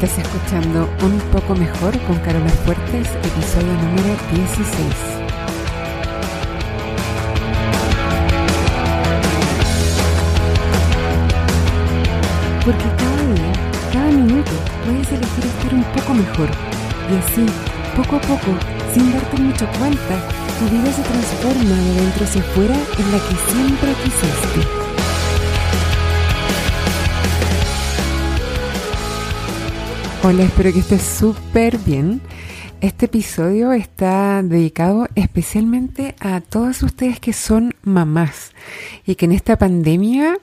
Estás escuchando Un poco mejor con Carola Fuertes, episodio número 16. Porque cada día, cada minuto, puedes elegir estar un poco mejor. Y así, poco a poco, sin darte mucho cuenta, tu vida se transforma de dentro hacia afuera en la que siempre quisiste. Hola, espero que estés súper bien. Este episodio está dedicado especialmente a todas ustedes que son mamás y que en esta pandemia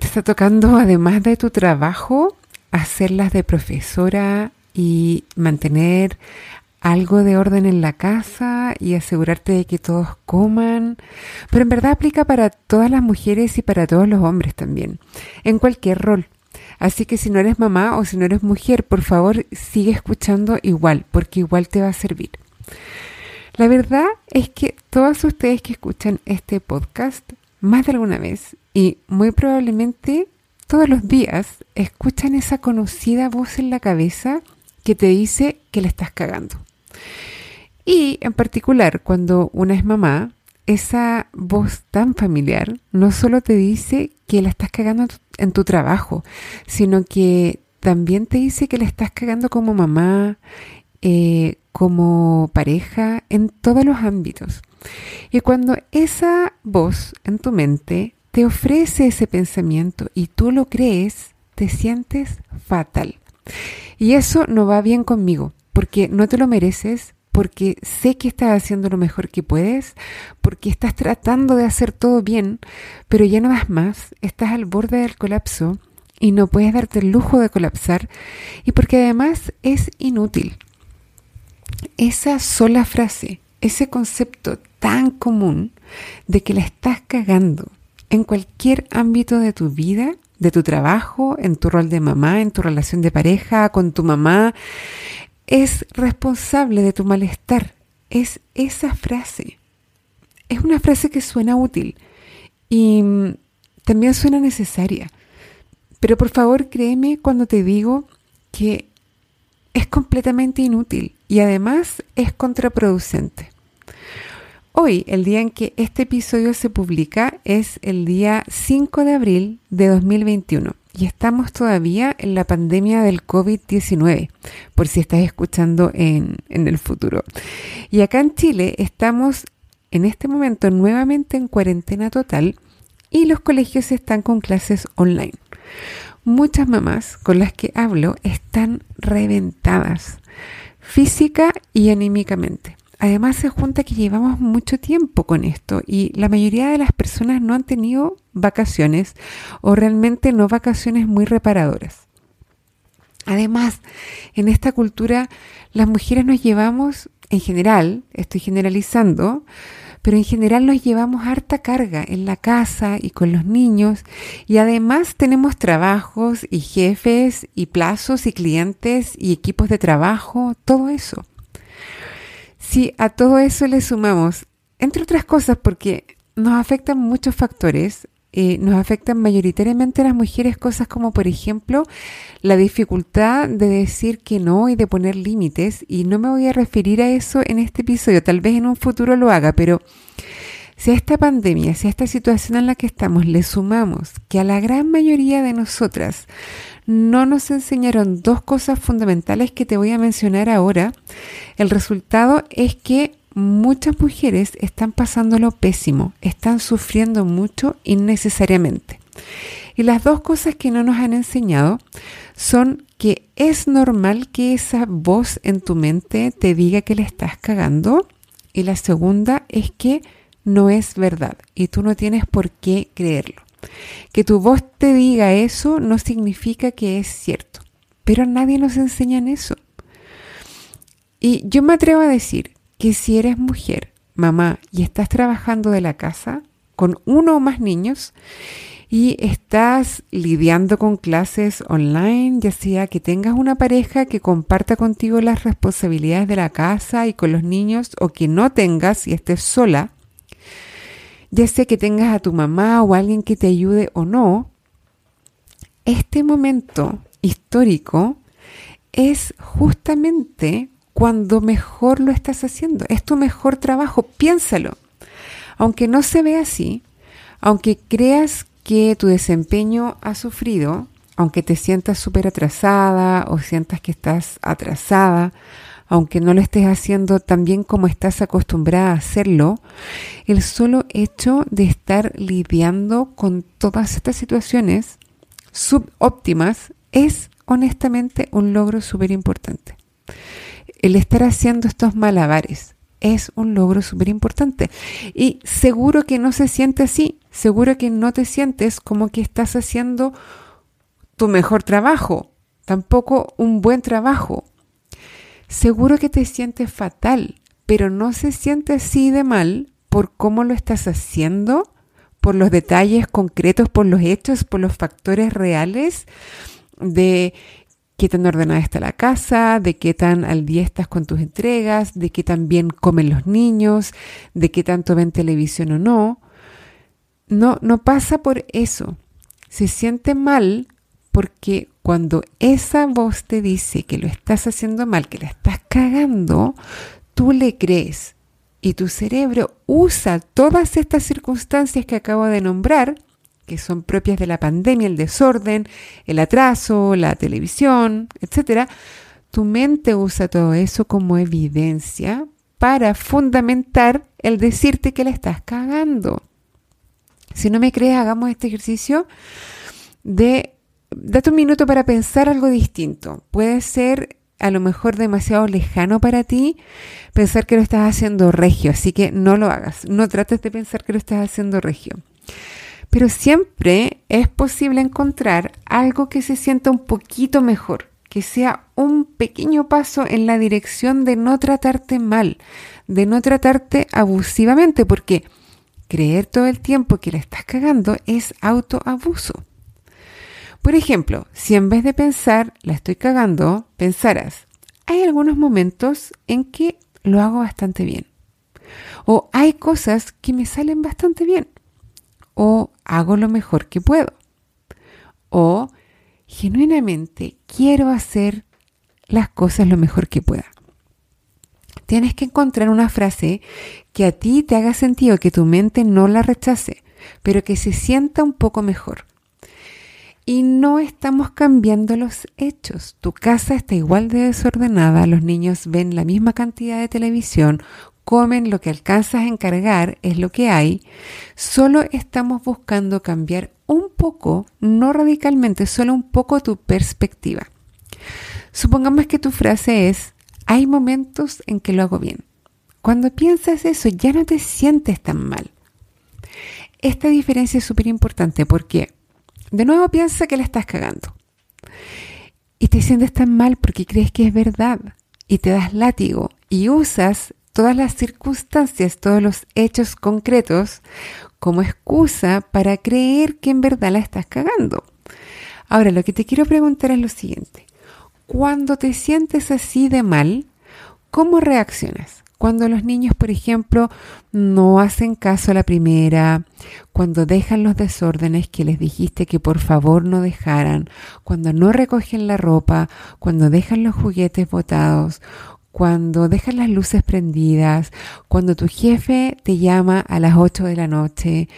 te está tocando, además de tu trabajo, hacerlas de profesora y mantener algo de orden en la casa y asegurarte de que todos coman, pero en verdad aplica para todas las mujeres y para todos los hombres también, en cualquier rol. Así que si no eres mamá o si no eres mujer, por favor sigue escuchando igual, porque igual te va a servir. La verdad es que todas ustedes que escuchan este podcast más de alguna vez y muy probablemente todos los días escuchan esa conocida voz en la cabeza que te dice que le estás cagando. Y en particular cuando una es mamá, esa voz tan familiar no solo te dice que la estás cagando en tu trabajo, sino que también te dice que la estás cagando como mamá, eh, como pareja, en todos los ámbitos. Y cuando esa voz en tu mente te ofrece ese pensamiento y tú lo crees, te sientes fatal. Y eso no va bien conmigo, porque no te lo mereces, porque sé que estás haciendo lo mejor que puedes, porque estás tratando de hacer todo bien, pero ya no das más, estás al borde del colapso y no puedes darte el lujo de colapsar y porque además es inútil. Esa sola frase, ese concepto tan común de que la estás cagando en cualquier ámbito de tu vida, de tu trabajo, en tu rol de mamá, en tu relación de pareja, con tu mamá, es responsable de tu malestar. Es esa frase. Es una frase que suena útil y mm, también suena necesaria. Pero por favor créeme cuando te digo que es completamente inútil y además es contraproducente. Hoy, el día en que este episodio se publica, es el día 5 de abril de 2021 y estamos todavía en la pandemia del COVID-19, por si estás escuchando en, en, el futuro. Y acá en Chile estamos en este momento nuevamente en cuarentena total y los colegios están con clases online. Muchas mamás con las que hablo están reventadas, física y anímicamente. Además se junta que llevamos mucho tiempo con esto y la mayoría de las personas no han tenido vacaciones o realmente no vacaciones muy reparadoras. Además, en esta cultura las mujeres nos llevamos, en general, estoy generalizando, pero en general nos llevamos harta carga en la casa y con los niños y además tenemos trabajos y jefes y plazos y clientes y equipos de trabajo, todo eso. Si a todo eso le sumamos, entre otras cosas, porque nos afectan muchos factores, eh, nos afectan mayoritariamente a las mujeres cosas como, por ejemplo, la dificultad de decir que no y de poner límites. Y no me voy a referir a eso en este episodio, tal vez en un futuro lo haga, pero si a esta pandemia, si a esta situación en la que estamos le sumamos que a la gran mayoría de nosotras no nos enseñaron dos cosas fundamentales que te voy a mencionar ahora, el resultado es que muchas mujeres están pasándolo pésimo, están sufriendo mucho innecesariamente. Y las dos cosas que no nos han enseñado son que es normal que esa voz en tu mente te diga que le estás cagando. Y la segunda es que no es verdad y tú no tienes por qué creerlo. Que tu voz te diga eso no significa que es cierto, pero nadie nos enseña en eso. Y yo me atrevo a decir que si eres mujer, mamá, y estás trabajando de la casa con uno o más niños y estás lidiando con clases online, ya sea que tengas una pareja que comparta contigo las responsabilidades de la casa y con los niños o que no tengas y estés sola, ya sea que tengas a tu mamá o alguien que te ayude o no, este momento histórico es justamente cuando mejor lo estás haciendo. Es tu mejor trabajo, piénsalo. Aunque no se vea así, aunque creas que tu desempeño ha sufrido, aunque te sientas súper atrasada o sientas que estás atrasada, aunque no lo estés haciendo tan bien como estás acostumbrada a hacerlo, el solo hecho de estar lidiando con todas estas situaciones subóptimas es honestamente un logro súper importante. El estar haciendo estos malabares es un logro súper importante. Y seguro que no se siente así, seguro que no te sientes como que estás haciendo tu mejor trabajo, tampoco un buen trabajo. Seguro que te sientes fatal, pero no se siente así de mal por cómo lo estás haciendo, por los detalles concretos, por los hechos, por los factores reales de qué tan ordenada está la casa, de qué tan al día estás con tus entregas, de qué tan bien comen los niños, de qué tanto ven televisión o no. No, no pasa por eso. Se siente mal porque cuando esa voz te dice que lo estás haciendo mal, que la estás cagando, tú le crees y tu cerebro usa todas estas circunstancias que acabo de nombrar que son propias de la pandemia, el desorden, el atraso, la televisión, etc., tu mente usa todo eso como evidencia para fundamentar el decirte que la estás cagando. Si no me crees, hagamos este ejercicio de date un minuto para pensar algo distinto. Puede ser a lo mejor demasiado lejano para ti pensar que lo estás haciendo regio, así que no lo hagas. No trates de pensar que lo estás haciendo regio. Pero siempre es posible encontrar algo que se sienta un poquito mejor, que sea un pequeño paso en la dirección de no tratarte mal, de no tratarte abusivamente, porque creer todo el tiempo que la estás cagando es autoabuso. Por ejemplo, si en vez de pensar la estoy cagando, pensaras, hay algunos momentos en que lo hago bastante bien. O hay cosas que me salen bastante bien o hago lo mejor que puedo. O genuinamente quiero hacer las cosas lo mejor que pueda. Tienes que encontrar una frase que a ti te haga sentido, que tu mente no la rechace, pero que se sienta un poco mejor. Y no estamos cambiando los hechos. Tu casa está igual de desordenada, los niños ven la misma cantidad de televisión, comen lo que alcanzas a encargar, es lo que hay, solo estamos buscando cambiar un poco, no radicalmente, solo un poco tu perspectiva. Supongamos que tu frase es, hay momentos en que lo hago bien. Cuando piensas eso, ya no te sientes tan mal. Esta diferencia es súper importante porque, de nuevo, piensa que la estás cagando. Y te sientes tan mal porque crees que es verdad y te das látigo y usas todas las circunstancias, todos los hechos concretos como excusa para creer que en verdad la estás cagando. Ahora, lo que te quiero preguntar es lo siguiente. Cuando te sientes así de mal, ¿cómo reaccionas? Cuando los niños, por ejemplo, no hacen caso a la primera, cuando dejan los desórdenes que les dijiste que por favor no dejaran, cuando no recogen la ropa, cuando dejan los juguetes botados, cuando dejas las luces prendidas, cuando tu jefe te llama a las 8 de la noche,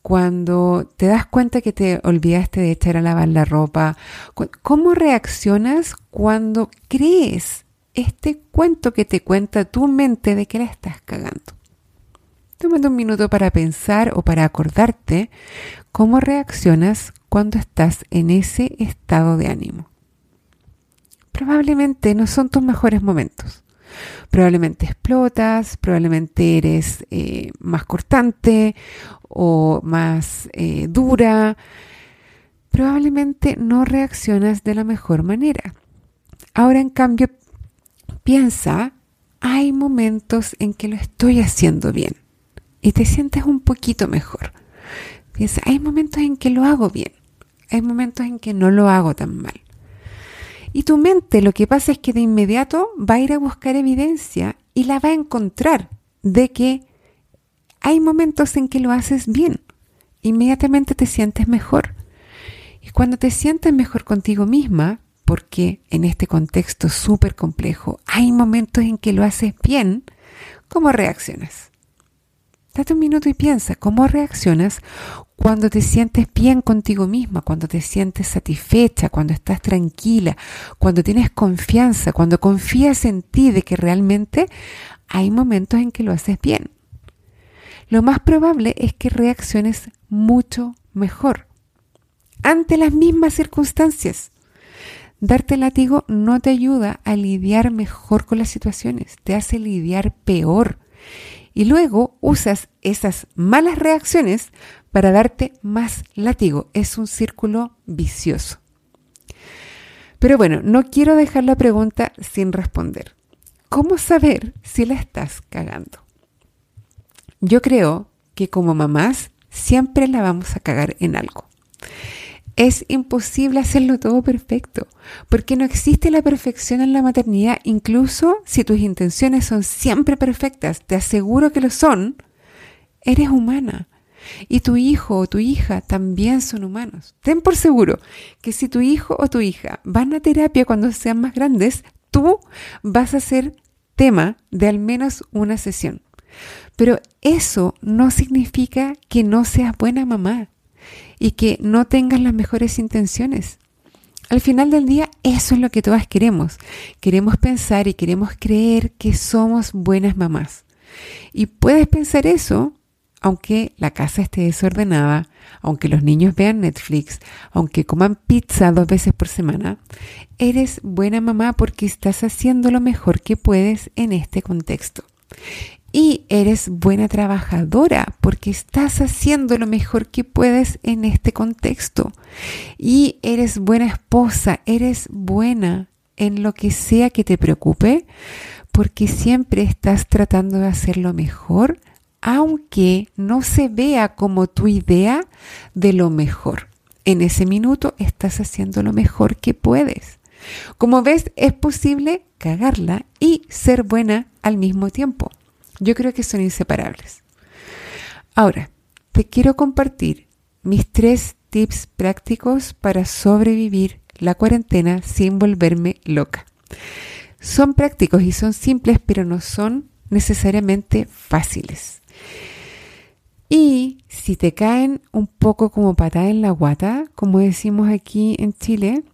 cuando te das cuenta que te olvidaste de echar a lavar la ropa, ¿cómo reaccionas cuando crees este cuento que te cuenta tu mente de que la estás cagando? Tómate un minuto para pensar o para acordarte cómo reaccionas cuando estás en ese estado de ánimo. Probablemente no son tus mejores momentos. Probablemente explotas, probablemente eres eh, más cortante o más eh, dura. Probablemente no reaccionas de la mejor manera. Ahora, en cambio, piensa, hay momentos en que lo estoy haciendo bien y te sientes un poquito mejor. Piensa, hay momentos en que lo hago bien, hay momentos en que no lo hago tan mal. Y tu mente lo que pasa es que de inmediato va a ir a buscar evidencia y la va a encontrar de que hay momentos en que lo haces bien. Inmediatamente te sientes mejor. Y cuando te sientes mejor contigo misma, porque en este contexto súper complejo hay momentos en que lo haces bien, ¿cómo reaccionas? Date un minuto y piensa, ¿cómo reaccionas cuando te sientes bien contigo misma, cuando te sientes satisfecha, cuando estás tranquila, cuando tienes confianza, cuando confías en ti de que realmente hay momentos en que lo haces bien? Lo más probable es que reacciones mucho mejor ante las mismas circunstancias. Darte látigo no te ayuda a lidiar mejor con las situaciones, te hace lidiar peor. Y luego usas esas malas reacciones para darte más látigo. Es un círculo vicioso. Pero bueno, no quiero dejar la pregunta sin responder. ¿Cómo saber si la estás cagando? Yo creo que como mamás siempre la vamos a cagar en algo. Es imposible hacerlo todo perfecto, porque no existe la perfección en la maternidad, incluso si tus intenciones son siempre perfectas, te aseguro que lo son, eres humana. Y tu hijo o tu hija también son humanos. Ten por seguro que si tu hijo o tu hija van a terapia cuando sean más grandes, tú vas a ser tema de al menos una sesión. Pero eso no significa que no seas buena mamá y que no tengas las mejores intenciones. Al final del día, eso es lo que todas queremos. Queremos pensar y queremos creer que somos buenas mamás. Y puedes pensar eso aunque la casa esté desordenada, aunque los niños vean Netflix, aunque coman pizza dos veces por semana, eres buena mamá porque estás haciendo lo mejor que puedes en este contexto. Y eres buena trabajadora porque estás haciendo lo mejor que puedes en este contexto. Y eres buena esposa, eres buena en lo que sea que te preocupe porque siempre estás tratando de hacer lo mejor aunque no se vea como tu idea de lo mejor. En ese minuto estás haciendo lo mejor que puedes. Como ves, es posible cagarla y ser buena al mismo tiempo. Yo creo que son inseparables. Ahora, te quiero compartir mis tres tips prácticos para sobrevivir la cuarentena sin volverme loca. Son prácticos y son simples, pero no son necesariamente fáciles. Y si te caen un poco como patada en la guata, como decimos aquí en Chile,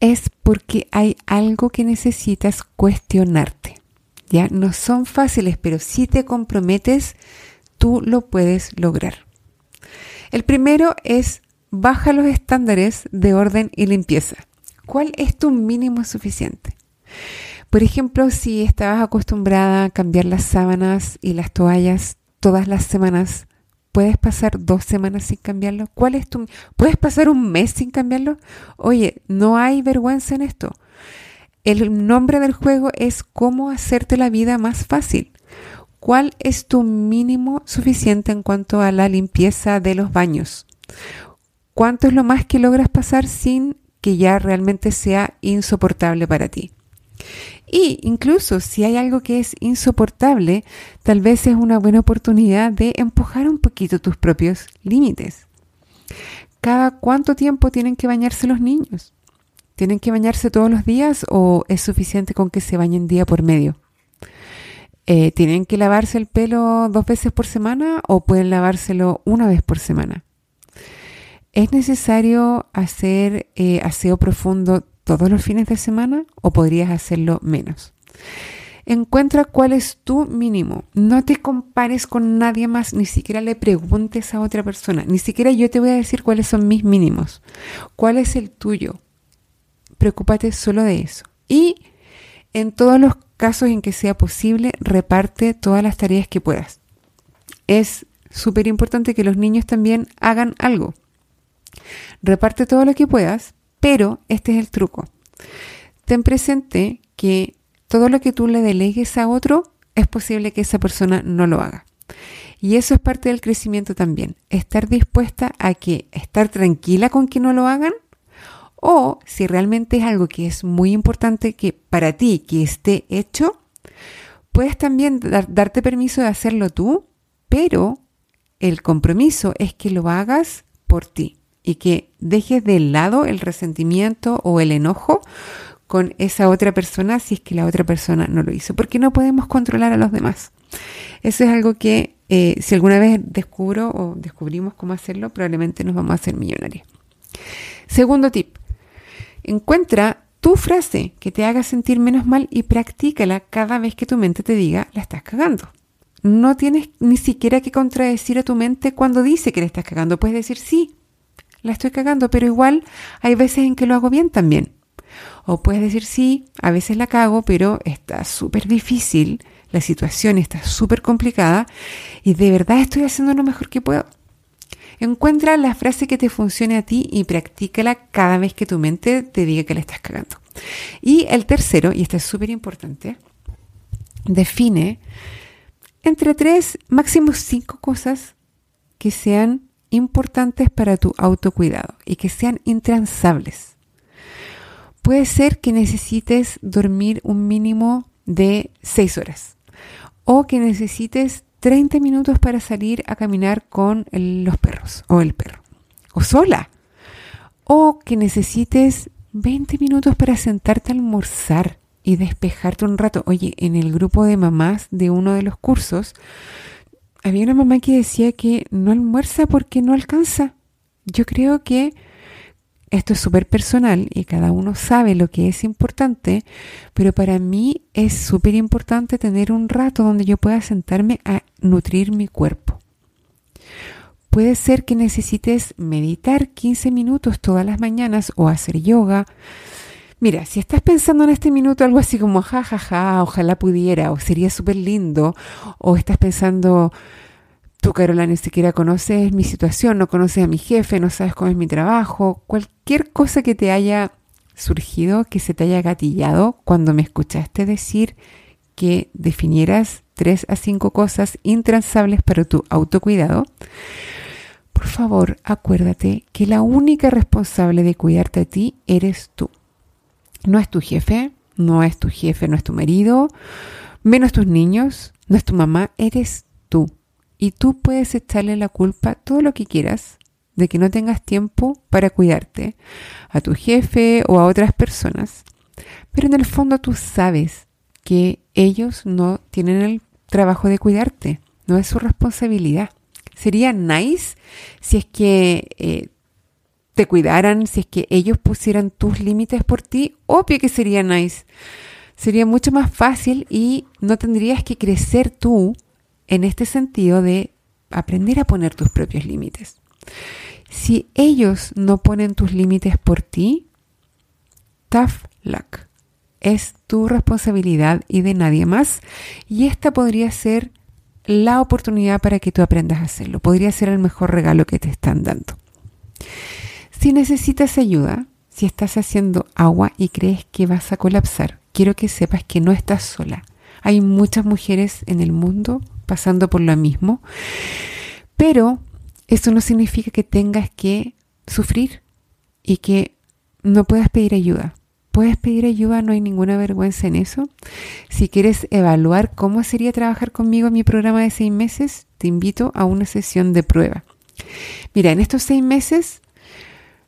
es porque hay algo que necesitas cuestionarte. Ya no son fáciles, pero si te comprometes, tú lo puedes lograr. El primero es baja los estándares de orden y limpieza. ¿Cuál es tu mínimo suficiente? Por ejemplo, si estabas acostumbrada a cambiar las sábanas y las toallas todas las semanas, ¿puedes pasar dos semanas sin cambiarlo? ¿Cuál es tu ¿Puedes pasar un mes sin cambiarlo? Oye, no hay vergüenza en esto. El nombre del juego es cómo hacerte la vida más fácil. ¿Cuál es tu mínimo suficiente en cuanto a la limpieza de los baños? ¿Cuánto es lo más que logras pasar sin que ya realmente sea insoportable para ti? Y incluso si hay algo que es insoportable, tal vez es una buena oportunidad de empujar un poquito tus propios límites. ¿Cada cuánto tiempo tienen que bañarse los niños? ¿Tienen que bañarse todos los días o es suficiente con que se bañen día por medio? Eh, ¿Tienen que lavarse el pelo dos veces por semana o pueden lavárselo una vez por semana? ¿Es necesario hacer eh, aseo profundo todos los fines de semana o podrías hacerlo menos? Encuentra cuál es tu mínimo. No te compares con nadie más, ni siquiera le preguntes a otra persona, ni siquiera yo te voy a decir cuáles son mis mínimos. ¿Cuál es el tuyo? Preocúpate solo de eso. Y en todos los casos en que sea posible, reparte todas las tareas que puedas. Es súper importante que los niños también hagan algo. Reparte todo lo que puedas, pero este es el truco. Ten presente que todo lo que tú le delegues a otro, es posible que esa persona no lo haga. Y eso es parte del crecimiento también. Estar dispuesta a que estar tranquila con que no lo hagan o si realmente es algo que es muy importante que para ti que esté hecho, puedes también darte permiso de hacerlo tú, pero el compromiso es que lo hagas por ti y que dejes de lado el resentimiento o el enojo con esa otra persona si es que la otra persona no lo hizo, porque no podemos controlar a los demás. Eso es algo que eh, si alguna vez descubro o descubrimos cómo hacerlo, probablemente nos vamos a hacer millonarios. Segundo tip, encuentra tu frase que te haga sentir menos mal y practícala cada vez que tu mente te diga la estás cagando. No tienes ni siquiera que contradecir a tu mente cuando dice que la estás cagando. Puedes decir sí, la estoy cagando, pero igual hay veces en que lo hago bien también. O puedes decir sí, a veces la cago, pero está súper difícil, la situación está súper complicada y de verdad estoy haciendo lo mejor que puedo. Encuentra la frase que te funcione a ti y practícala cada vez que tu mente te diga que la estás cagando. Y el tercero, y este es súper importante, define entre tres, máximo cinco cosas que sean importantes para tu autocuidado y que sean intransables. Puede ser que necesites dormir un mínimo de seis horas o que necesites 30 minutos para salir a caminar con los perros o el perro o sola o que necesites 20 minutos para sentarte a almorzar y despejarte un rato. Oye, en el grupo de mamás de uno de los cursos, había una mamá que decía que no almuerza porque no alcanza. Yo creo que esto es súper personal y cada uno sabe lo que es importante, pero para mí es súper importante tener un rato donde yo pueda sentarme a nutrir mi cuerpo. Puede ser que necesites meditar 15 minutos todas las mañanas o hacer yoga Mira, si estás pensando en este minuto algo así como, ja, ja, ja, ojalá pudiera, o sería súper lindo, o estás pensando, tú, Carola, ni siquiera conoces mi situación, no conoces a mi jefe, no sabes cómo es mi trabajo, cualquier cosa que te haya surgido, que se te haya gatillado cuando me escuchaste decir que definieras tres a cinco cosas intransables para tu autocuidado, por favor, acuérdate que la única responsable de cuidarte a ti eres tú. No es tu jefe, no es tu jefe, no es tu marido, menos tus niños, no es tu mamá, eres tú. Y tú puedes echarle la culpa todo lo que quieras de que no tengas tiempo para cuidarte a tu jefe o a otras personas. Pero en el fondo tú sabes que ellos no tienen el trabajo de cuidarte, no es su responsabilidad. Sería nice si es que eh, te cuidaran, si es que ellos pusieran tus límites por ti, obvio que sería nice. Sería mucho más fácil y no tendrías que crecer tú en este sentido de aprender a poner tus propios límites. Si ellos no ponen tus límites por ti, tough luck. Es tu responsabilidad y de nadie más. Y esta podría ser la oportunidad para que tú aprendas a hacerlo. Podría ser el mejor regalo que te están dando. Si necesitas ayuda, si estás haciendo agua y crees que vas a colapsar, quiero que sepas que no estás sola. Hay muchas mujeres en el mundo pasando por lo mismo, pero eso no significa que tengas que sufrir y que no puedas pedir ayuda. Puedes pedir ayuda, no hay ninguna vergüenza en eso. Si quieres evaluar cómo sería trabajar conmigo en mi programa de seis meses, te invito a una sesión de prueba. Mira, en estos seis meses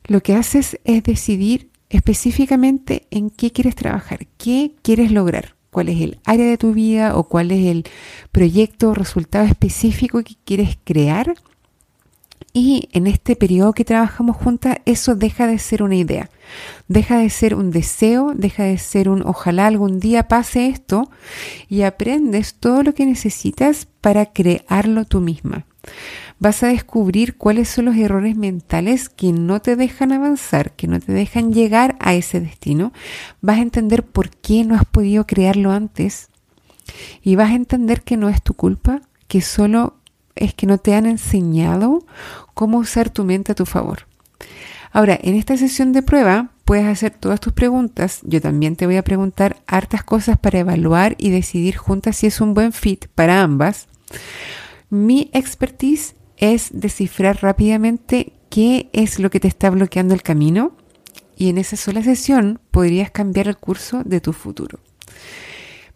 lo que haces es decidir específicamente en qué quieres trabajar, qué quieres lograr, cuál es el área de tu vida o cuál es el proyecto o resultado específico que quieres crear. Y en este periodo que trabajamos juntas, eso deja de ser una idea, deja de ser un deseo, deja de ser un ojalá algún día pase esto y aprendes todo lo que necesitas para crearlo tú misma vas a descubrir cuáles son los errores mentales que no te dejan avanzar, que no te dejan llegar a ese destino. Vas a entender por qué no has podido crearlo antes y vas a entender que no es tu culpa, que solo es que no te han enseñado cómo usar tu mente a tu favor. Ahora, en esta sesión de prueba puedes hacer todas tus preguntas. Yo también te voy a preguntar hartas cosas para evaluar y decidir juntas si es un buen fit para ambas. Mi expertise es descifrar rápidamente qué es lo que te está bloqueando el camino y en esa sola sesión podrías cambiar el curso de tu futuro.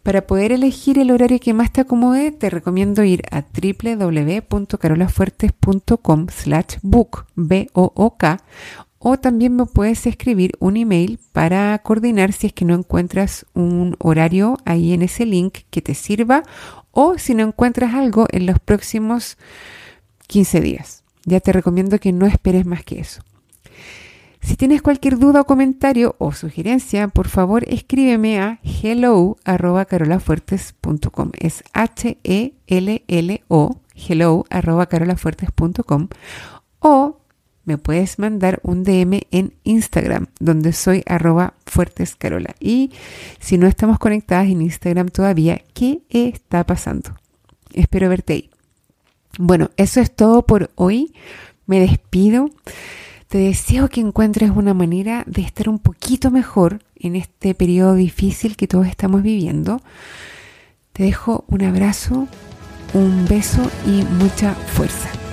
Para poder elegir el horario que más te acomode, te recomiendo ir a www.carolafuertes.com slash book, b o, -O -K, o también me puedes escribir un email para coordinar si es que no encuentras un horario ahí en ese link que te sirva o si no encuentras algo en los próximos 15 días. Ya te recomiendo que no esperes más que eso. Si tienes cualquier duda o comentario o sugerencia, por favor escríbeme a hello@carolafuertes.com. Es E L L O hello@carolafuertes.com o me puedes mandar un DM en Instagram, donde soy arroba fuertescarola. Y si no estamos conectadas en Instagram todavía, ¿qué está pasando? Espero verte ahí. Bueno, eso es todo por hoy. Me despido. Te deseo que encuentres una manera de estar un poquito mejor en este periodo difícil que todos estamos viviendo. Te dejo un abrazo, un beso y mucha fuerza.